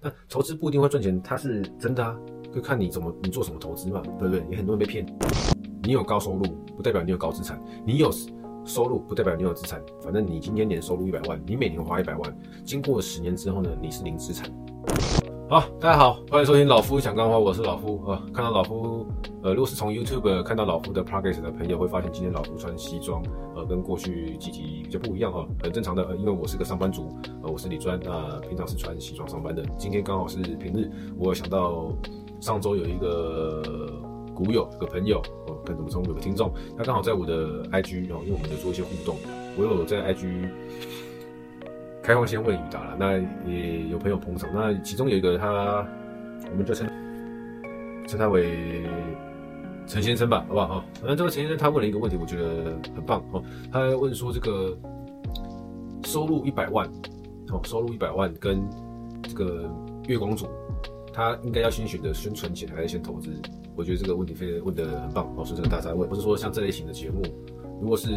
那投资不一定会赚钱，它是真的啊，就看你怎么你做什么投资嘛，对不对？也很多人被骗。你有高收入不代表你有高资产，你有收入不代表你有资产。反正你今天年收入一百万，你每年花一百万，经过十年之后呢，你是零资产。好，大家好，欢迎收听老夫讲干货，我是老夫啊。看到老夫，呃，如果是从 YouTube 看到老夫的 Podcast 的朋友，会发现今天老夫穿西装，呃，跟过去几集比较不一样哈，很正常的，呃，因为我是个上班族，呃，我是李专，那、呃、平常是穿西装上班的。今天刚好是平日，我想到上周有一个股友，有个朋友，哦、呃，跟怎么称呼？有个听众，他刚好在我的 IG 哦，因为我们有做一些互动，我有在 IG。开放先问与答了，那也有朋友捧场，那其中有一个他，我们就称称他为陈先生吧，好不好？那这个陈先生他问了一个问题，我觉得很棒哦。他问说这个收入一百万，哦，收入一百万跟这个月光族，他应该要先选择先存钱还是先投资？我觉得这个问题非问得很棒哦，所以这个大家问，不是说像这类型的节目，如果是。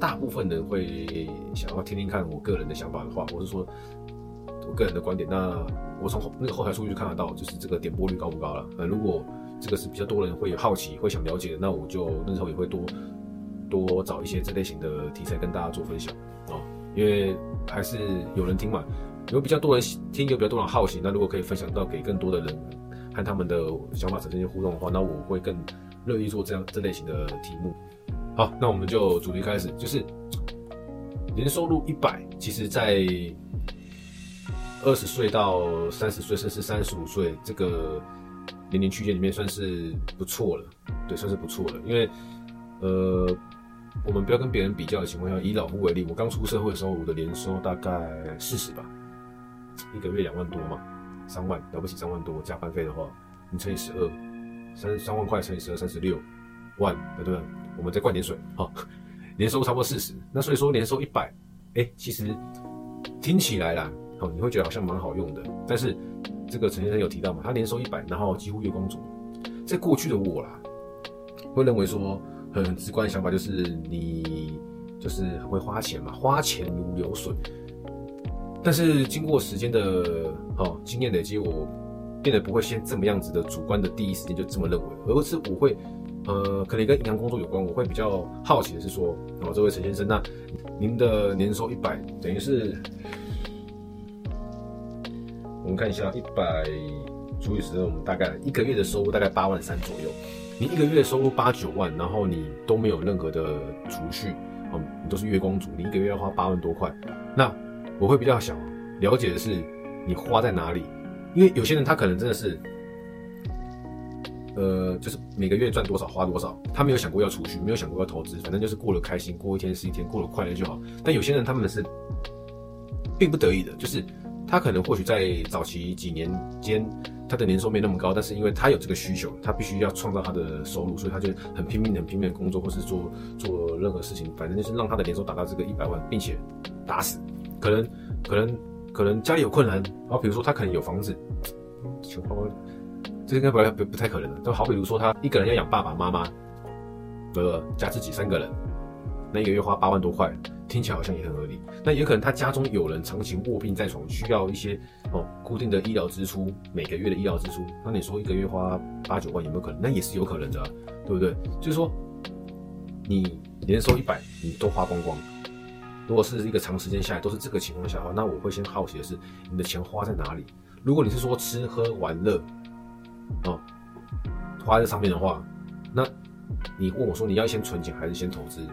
大部分人会想要听听看我个人的想法的话，我是说我个人的观点。那我从那个后台数据看得到，就是这个点播率高不高了。那如果这个是比较多人会好奇、会想了解的，那我就那时候也会多多找一些这类型的题材跟大家做分享哦。因为还是有人听嘛，有比较多人听，有比较多人好奇。那如果可以分享到给更多的人，和他们的想法产生一些互动的话，那我会更乐意做这样这类型的题目。好，那我们就主题开始，就是年收入一百，其实在二十岁到三十岁，甚至三十五岁这个年龄区间里面，算是不错了。对，算是不错了。因为，呃，我们不要跟别人比较的情况下，以老夫为例，我刚出社会的时候，我的年收大概四十吧，一个月两万多嘛，三万了不起，三万多加班费的话，你乘以十二，三三万块乘以十二，三十六万，对不对？我们再灌点水，哈，年收差不多四十，那所以说年收一百，哎，其实听起来啦，哦，你会觉得好像蛮好用的。但是这个陈先生有提到嘛，他年收一百，然后几乎月光族，在过去的我啦，会认为说很直观的想法就是你就是很会花钱嘛，花钱如流水。但是经过时间的哦经验累积，我变得不会先这么样子的主观的第一时间就这么认为，而是我会。呃，可能跟银行工作有关，我会比较好奇的是说，哦，这位陈先生，那您的年收一百，等于是我们看一下，一百除以十二，我们大概一个月的收入大概八万三左右。你一个月收入八九万，然后你都没有任何的储蓄，嗯，你都是月光族，你一个月要花八万多块，那我会比较想了解的是你花在哪里，因为有些人他可能真的是。呃，就是每个月赚多少花多少，他没有想过要储蓄，没有想过要投资，反正就是过得开心，过一天是一天，过得快乐就好。但有些人他们是，并不得已的，就是他可能或许在早期几年间，他的年收没那么高，但是因为他有这个需求，他必须要创造他的收入，所以他就很拼命、很拼命的工作，或是做做任何事情，反正就是让他的年收达到这个一百万，并且打死。可能可能可能家里有困难，然后比如说他可能有房子，求花花。这应该不不不太可能的，就好比如说他一个人要养爸爸妈妈，呃，加自己三个人，那一个月花八万多块，听起来好像也很合理。那也可能他家中有人长期卧病在床，需要一些哦固定的医疗支出，每个月的医疗支出，那你说一个月花八九万有没有可能？那也是有可能的啊，对不对？就是说，你年收一百，你都花光光。如果是一个长时间下来都是这个情况下的话，那我会先好奇的是，你的钱花在哪里？如果你是说吃喝玩乐。哦，花在上面的话，那你问我说你要先存钱还是先投资？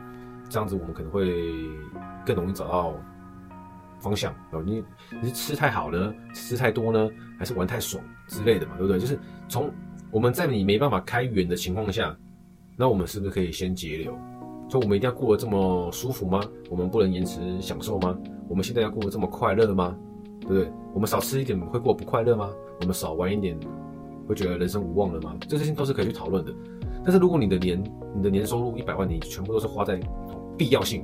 这样子我们可能会更容易找到方向。哦，你你是吃太好呢，吃太多呢，还是玩太爽之类的嘛？对不对？就是从我们在你没办法开源的情况下，那我们是不是可以先节流？说我们一定要过得这么舒服吗？我们不能延迟享受吗？我们现在要过得这么快乐吗？对不对？我们少吃一点会过不快乐吗？我们少玩一点？会觉得人生无望了吗？这些都是可以去讨论的。但是如果你的年你的年收入一百万，你全部都是花在必要性，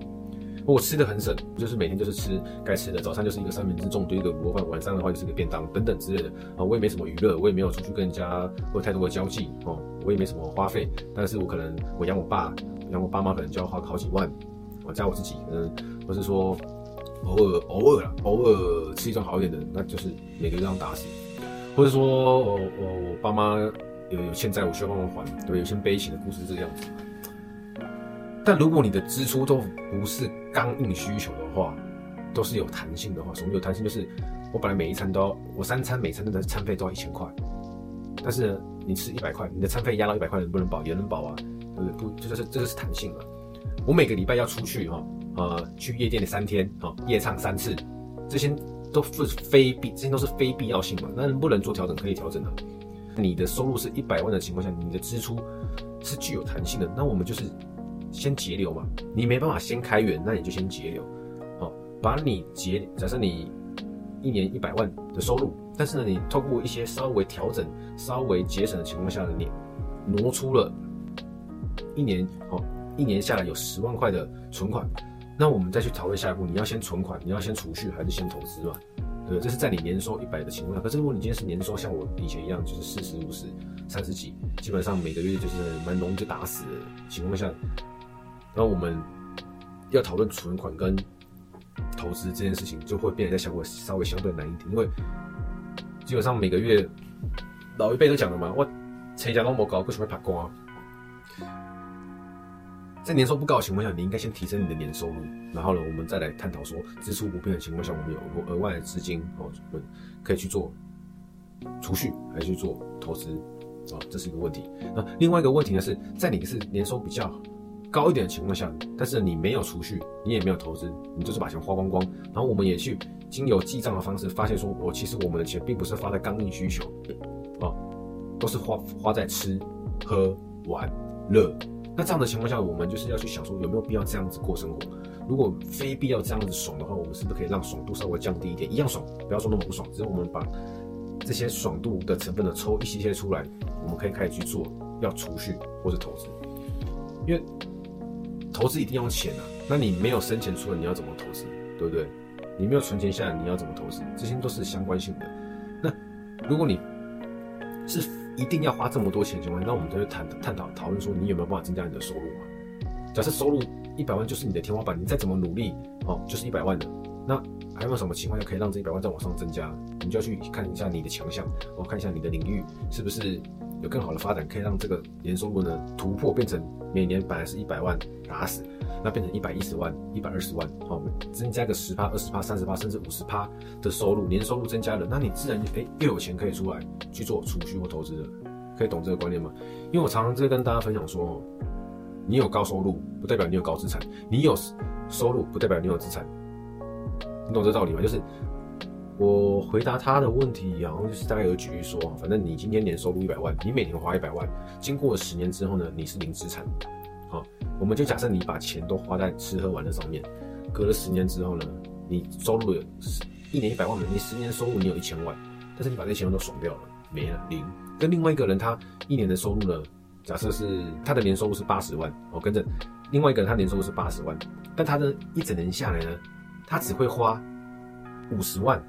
我吃的很省，就是每天就是吃该吃的，早餐就是一个三明治重堆的卤肉饭，晚上的话就是一个便当等等之类的啊。我也没什么娱乐，我也没有出去跟人家有太多的交际哦，我也没什么花费。但是我可能我养我爸，养我爸妈可能就要花好几万，我加我自己，嗯，或是说偶尔偶尔啦，偶尔吃一顿好一点的，那就是每个月这样打死。或者说我我我爸妈有有欠债，我需要帮忙还，对？有些悲情的故事是这个样子。但如果你的支出都不是刚硬需求的话，都是有弹性的话，什么有弹性？就是我本来每一餐都要，我三餐每餐的餐费都要一千块，但是，你吃一百块，你的餐费压到一百块能不能保？也能保啊，对不对？不，就是这个是弹性嘛。我每个礼拜要出去哈，呃，去夜店的三天，哈，夜唱三次，这些都是非必，这些都是非必要性嘛。那能不能做调整？可以调整的。你的收入是一百万的情况下，你的支出是具有弹性的，那我们就是。先节流嘛，你没办法先开源，那你就先节流，好，把你节，假设你一年一百万的收入，但是呢，你透过一些稍微调整、稍微节省的情况下呢，你挪出了一年，好，一年下来有十万块的存款，那我们再去讨论下一步，你要先存款，你要先储蓄，还是先投资嘛？对，这是在你年收一百的情况下。可是如果你今天是年收像我以前一样，就是四十五十、三十几，基本上每个月就是蛮容易就打死的情况下。那我们要讨论存款跟投资这件事情，就会变得在相对稍微相对难一点，因为基本上每个月老一辈都讲了嘛，我成家都没搞，为什么会怕光？在年收不高的情况下，你应该先提升你的年收入，然后呢，我们再来探讨说支出不变的情况下，我们有额外的资金哦，可以去做储蓄，还是去做投资啊？这是一个问题。那另外一个问题呢，是在你是年收比较高一点的情况下，但是你没有储蓄，你也没有投资，你就是把钱花光光。然后我们也去经由记账的方式，发现说，我其实我们的钱并不是花在刚硬需求，啊，都是花花在吃、喝、玩、乐。那这样的情况下，我们就是要去想说，有没有必要这样子过生活？如果非必要这样子爽的话，我们是不是可以让爽度稍微降低一点？一样爽，不要说那么不爽，只是我们把这些爽度的成分呢抽一些些出来，我们可以开始去做要储蓄或者投资，因为。投资一定要钱啊，那你没有生钱出来，你要怎么投资？对不对？你没有存钱下来，你要怎么投资？这些都是相关性的。那如果你是一定要花这么多钱的情况下，那我们就会探探讨讨论说，你有没有办法增加你的收入嘛？假设收入一百万就是你的天花板，你再怎么努力哦，就是一百万的。那还有没有什么情况下可以让这一百万再往上增加？你就要去看一下你的强项，哦，看一下你的领域是不是有更好的发展，可以让这个年收入呢突破，变成每年本来是一百万打死，那变成一百一十万、一百二十万，好，增加个十趴、二十趴、三十趴，甚至五十趴的收入，年收入增加了，那你自然诶、欸、又有钱可以出来去做储蓄或投资了，可以懂这个观念吗？因为我常常在跟大家分享说，你有高收入不代表你有高资产，你有收入不代表你有资产，你懂这道理吗？就是。我回答他的问题，然后就是大概有举例说，反正你今天年收入一百万，你每年花一百万，经过十年之后呢，你是零资产。好，我们就假设你把钱都花在吃喝玩乐上面，隔了十年之后呢，你收入有一年一百万，你十年收入你有一千万，但是你把这些钱都爽掉了，没了零。跟另外一个人他一年的收入呢，假设是他的年收入是八十万，哦，跟着另外一个人他年收入是八十万，但他的一整年下来呢，他只会花五十万。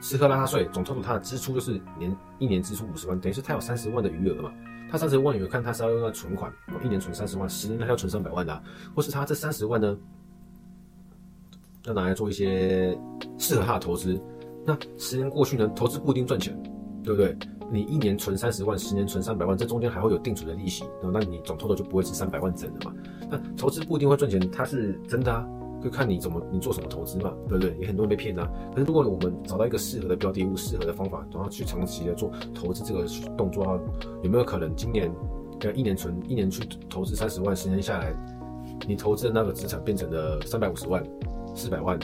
吃喝拉撒睡，总 total 他的支出就是年一年支出五十万，等于是他有三十万的余额嘛？他三十万余额，看他是要用来存款，一年存三十万，十年他要存三百万的，啊，或是他这三十万呢，要拿来做一些适合他的投资。那十年过去呢，投资不一定赚钱，对不对？你一年存三十万，十年存三百万，这中间还会有定存的利息，那你总透出就不会是三百万整的嘛？那投资不一定会赚钱，它是真的啊。就看你怎么，你做什么投资嘛，对不对？也很多人被骗啊。可是如果我们找到一个适合的标的物、适合的方法，然后去长期的做投资这个动作，有没有可能今年要一年存一年去投资三十万，十年下来，你投资的那个资产变成了三百五十万、四百万、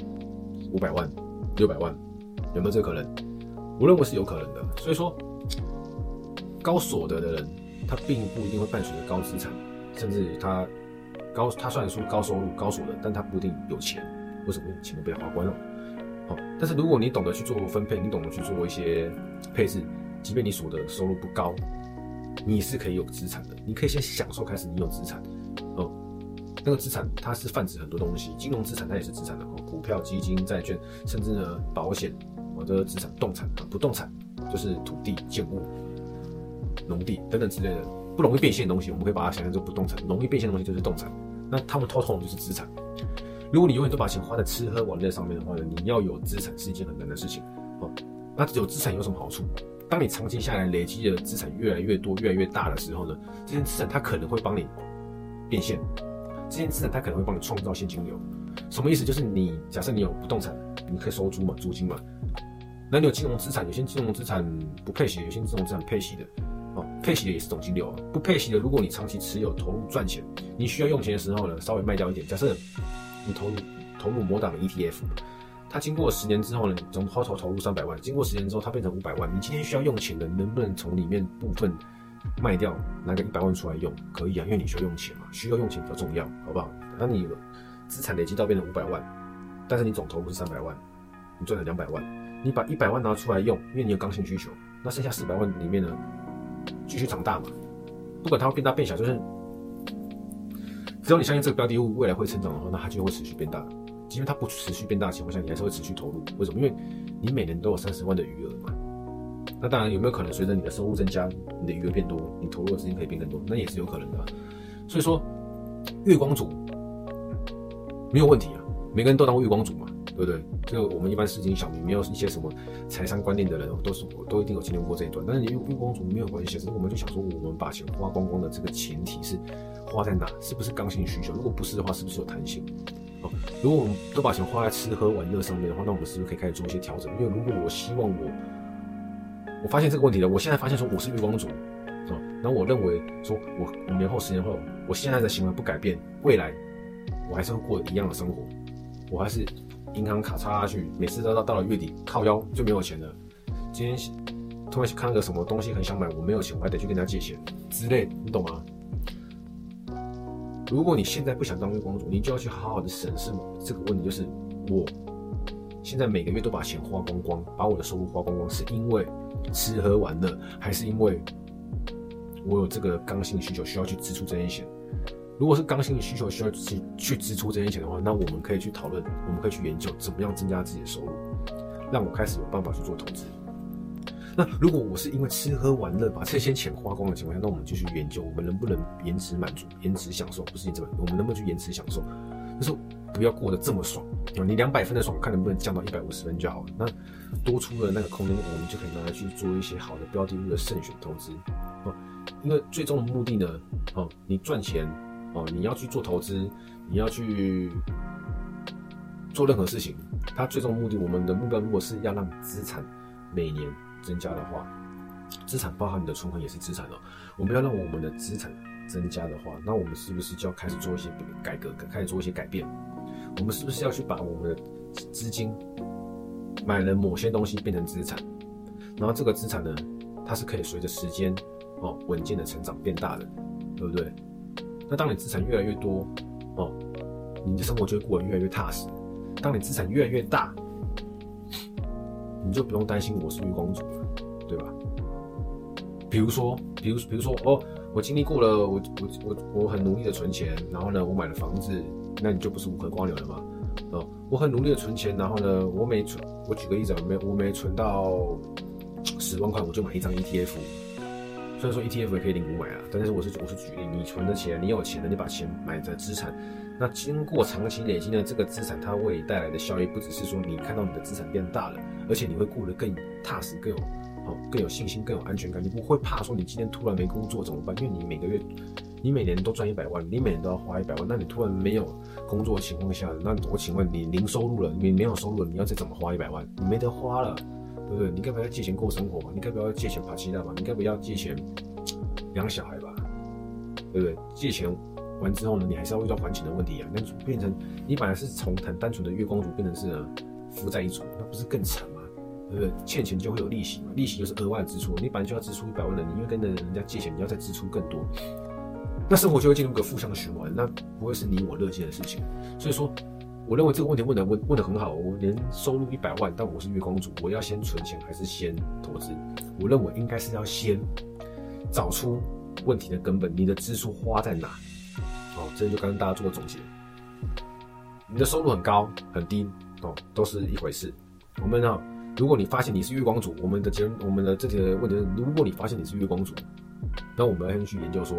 五百万、六百万，有没有这个可能？我认为是有可能的。所以说，高所得的人，他并不一定会伴随着高资产，甚至他。高，他虽然说高收入、高所得，但他不一定有钱。为什么？钱都被他花光了。好，但是如果你懂得去做分配，你懂得去做一些配置，即便你所得收入不高，你是可以有资产的。你可以先享受开始，你有资产。哦，那个资产它是泛指很多东西，金融资产它也是资产的哦。股票、基金、债券，甚至呢保险，我的资产、动产、不动产就是土地、建物、农地等等之类的。不容易变现的东西，我们可以把它想象成不动产；容易变现的东西就是动产。那他们通通就是资产。如果你永远都把钱花在吃喝玩乐上面的话呢，你要有资产是一件很难的事情。哦，那有资产有什么好处？当你长期下来累积的资产越来越多、越来越大的时候呢，这些资产它可能会帮你变现，这些资产它可能会帮你创造现金流。什么意思？就是你假设你有不动产，你可以收租嘛，租金嘛。那你有金融资产，有些金融资产不配息，有些金融资产配息的，哦，配息的也是总金流啊。不配息的，如果你长期持有投入赚钱，你需要用钱的时候呢，稍微卖掉一点。假设你投入投入某档 ETF。它经过十年之后呢，你从开头投入三百万，经过十年之后它变成五百万。你今天需要用钱的，能不能从里面部分卖掉，拿个一百万出来用？可以啊，因为你需要用钱嘛，需要用钱比较重要，好不好？那你资产累积到变成五百万，但是你总投入是三百万，你赚了两百万，你把一百万拿出来用，因为你有刚性需求，那剩下四百万里面呢，继续长大嘛，不管它会变大变小，就是只要你相信这个标的物未来会成长的话，那它就会持续变大。即便它不持续变大的情况下，你还是会持续投入。为什么？因为你每年都有三十万的余额嘛。那当然有没有可能随着你的收入增加，你的余额变多，你投入的资金可以变更多？那也是有可能的。所以说，月光族没有问题啊，每个人都当过月光族，对不对？就我们一般市井小民，没有一些什么财商观念的人，都是都一定有经历过这一段。但是你月月光族没有关系，其实我们就想说，我们把钱花光光的这个前提是花在哪？是不是刚性需求？如果不是的话，是不是有弹性？哦如果我们都把钱花在吃喝玩乐上面的话，那我们是不是可以开始做一些调整？因为如果我希望我，我发现这个问题了，我现在发现说我是月光族，啊？然后我认为说我五年后、十年后，我现在的行为不改变，未来我还是会过一样的生活，我还是银行卡插下去，每次都到到了月底靠腰就没有钱了。今天突然看到个什么东西很想买，我没有钱，我还得去跟他借钱之类，你懂吗？如果你现在不想当月光族，你就要去好好的审视这个问题，就是我现在每个月都把钱花光光，把我的收入花光光，是因为吃喝玩乐，还是因为我有这个刚性需求需要去支出这些钱？如果是刚性需求需要去去支出这些钱的话，那我们可以去讨论，我们可以去研究怎么样增加自己的收入，让我开始有办法去做投资。那如果我是因为吃喝玩乐把这些钱花光的情况下，那我们就去研究，我们能不能延迟满足、延迟享受？不是延迟满足，我们能不能去延迟享受？就是不要过得这么爽啊！你两百分的爽，看能不能降到一百五十分就好了。那多出的那个空间，我们就可以拿来去做一些好的标的物的慎选投资啊。因为最终的目的呢，哦，你赚钱哦，你要去做投资，你要去做任何事情，它最终目的，我们的目标如果是要让资产每年。增加的话，资产包含你的存款也是资产哦。我们要让我们的资产增加的话，那我们是不是就要开始做一些改革，开始做一些改变？我们是不是要去把我们的资金买了某些东西变成资产？然后这个资产呢，它是可以随着时间哦稳健的成长变大的，对不对？那当你资产越来越多哦，你的生活就会过得越来越踏实。当你资产越来越大。你就不用担心我是月光族了，对吧？比如说，比如，比如说，哦，我经历过了，我我我我很努力的存钱，然后呢，我买了房子，那你就不是无壳蜗牛了吗？哦，我很努力的存钱，然后呢，我每存，我举个例子，我没我没存到十万块，我就买一张 ETF。虽然说 ETF 也可以零股买啊，但是我是我是举例，你存的钱，你有钱的，你把钱买在资产。那经过长期累积呢，这个资产它会带来的效益，不只是说你看到你的资产变大了，而且你会过得更踏实、更有哦、更有信心、更有安全感。你不会怕说你今天突然没工作怎么办？因为你每个月、你每年都赚一百万，你每年都要花一百万，那你突然没有工作的情况下，那我请问你零收入了，你没有收入了，你要再怎么花一百万？你没得花了，对不对？你该不要借钱过生活嘛？你该不要借钱爬鸡蛋嘛？你该不要借钱养小孩吧？对不对？借钱。完之后呢，你还是要遇到还钱的问题啊，那变成你本来是从很单纯的月光族变成是负债一族，那不是更惨吗？对不对？欠钱就会有利息嘛，利息就是额外的支出，你本来就要支出一百万的，你因为跟着人家借钱，你要再支出更多，那生活就会进入一个负向的循环，那不会是你我乐见的事情。所以说，我认为这个问题问得问问的很好，我年收入一百万，但我是月光族，我要先存钱还是先投资？我认为应该是要先找出问题的根本，你的支出花在哪？哦，这就跟大家做个总结。你的收入很高很低哦，都是一回事。我们呢，如果你发现你是月光族，我们的结，我们的这些问题是，如果你发现你是月光族，那我们要先去研究说，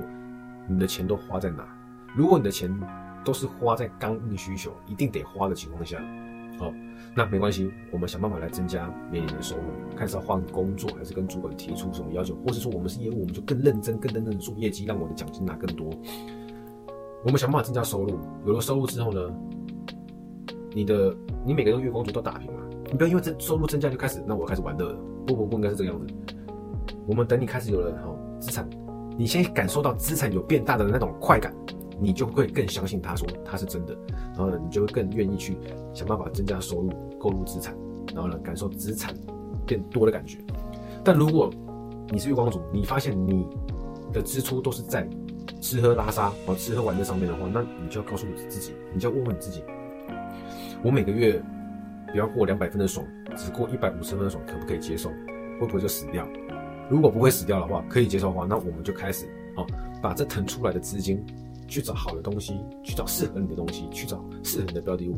你的钱都花在哪？如果你的钱都是花在刚硬需求，一定得花的情况下，好，那没关系，我们想办法来增加每年的收入，看是要换工作，还是跟主管提出什么要求，或是说我们是业务，我们就更认真、更认真的做业绩，让我的奖金拿更多。我们想办法增加收入，有了收入之后呢，你的你每个月月光族都打平嘛，你不要因为这收入增加就开始，那我开始玩乐了，不不不应该是这个样子。我们等你开始有了哈资产，你先感受到资产有变大的那种快感。你就会更相信他说他是真的，然后呢，你就会更愿意去想办法增加收入，购入资产，然后呢，感受资产变多的感觉。但如果你是月光族，你发现你的支出都是在吃喝拉撒哦、吃喝玩乐上面的话，那你就要告诉你自己，你就要问问你自己：我每个月不要过两百分的爽，只过一百五十分的爽，可不可以接受？会不会就死掉？如果不会死掉的话，可以接受的话，那我们就开始啊，把这腾出来的资金。去找好的东西，去找适合你的东西，去找适合你的标的物，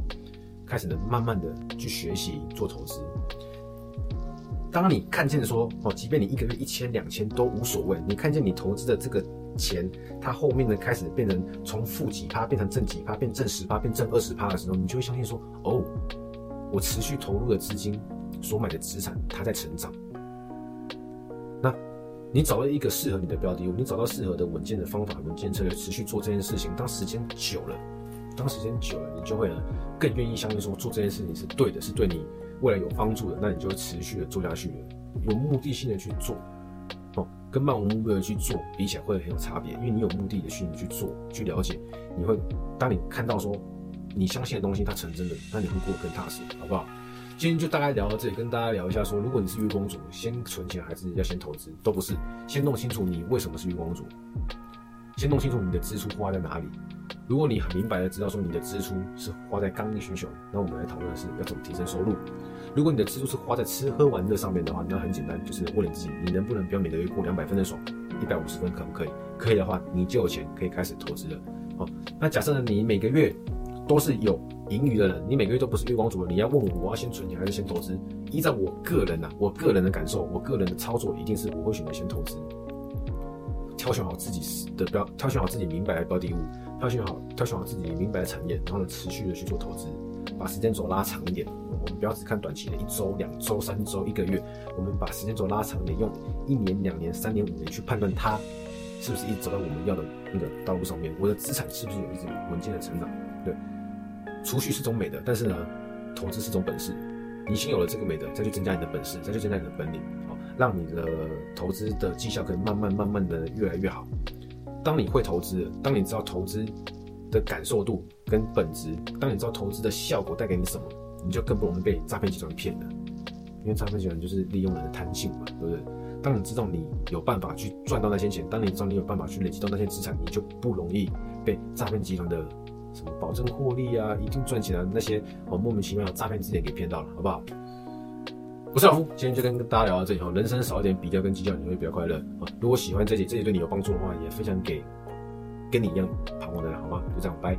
开始呢，慢慢的去学习做投资。当你看见说哦，即便你一个月一千两千都无所谓，你看见你投资的这个钱，它后面呢开始变成从负几趴变成正几趴，变正十趴变正二十趴的时候，你就会相信说哦，我持续投入的资金所买的资产，它在成长。你找到一个适合你的标的物，你找到适合的稳健的方法、稳健策略，持续做这件事情。当时间久了，当时间久了，你就会更愿意相信说做这件事情是对的，是对你未来有帮助的。那你就会持续的做下去了，有目的性的去做，哦，跟漫无目的的去做比起来会很有差别。因为你有目的的去去做，去了解，你会当你看到说你相信的东西它成真的，那你会过得更踏实，好不好？今天就大概聊到这里，跟大家聊一下说，如果你是月光族，先存钱还是要先投资，都不是。先弄清楚你为什么是月光族，先弄清楚你的支出花在哪里。如果你很明白的知道说你的支出是花在刚毅需求，那我们来讨论的是要怎么提升收入。如果你的支出是花在吃喝玩乐上面的话，那很简单，就是问你自己，你能不能不要每个月过两百分的爽，一百五十分可不可以？可以的话，你就有钱可以开始投资了。好，那假设呢，你每个月都是有盈余的人，你每个月都不是月光族。你要问我，我要先存钱还是先投资？依照我个人呐、我个人的感受，我个人的操作，一定是我会选择先投资，挑选好自己的标，挑选好自己明白的标的物，挑选好，挑选好自己明白的产业，然后呢，持续的去做投资，把时间轴拉长一点。我们不要只看短期的一周、两周、三周、一个月，我们把时间轴拉长一点，用一年、两年、三年、五年去判断它是不是一直走到我们要的那个道路上面，我的资产是不是有一直稳健的成长，对。储蓄是种美德，但是呢，投资是种本事。你先有了这个美德，再去增加你的本事，再去增加你的本领，好，让你的投资的绩效可以慢慢慢慢的越来越好。当你会投资，当你知道投资的感受度跟本质，当你知道投资的效果带给你什么，你就更不容易被诈骗集团骗了。因为诈骗集团就是利用人的贪性嘛，对不对？当你知道你有办法去赚到那些钱，当你知道你有办法去累积到那些资产，你就不容易被诈骗集团的。什么保证获利啊，一定赚钱啊那些哦，莫名其妙的诈骗之点给骗到了，好不好？我是老夫，今天就跟大家聊到这里哦。人生少一点比较跟计较，你会比较快乐啊。如果喜欢这集，这集对你有帮助的话，也分享给跟你一样彷徨的人，好吗？就这样，拜。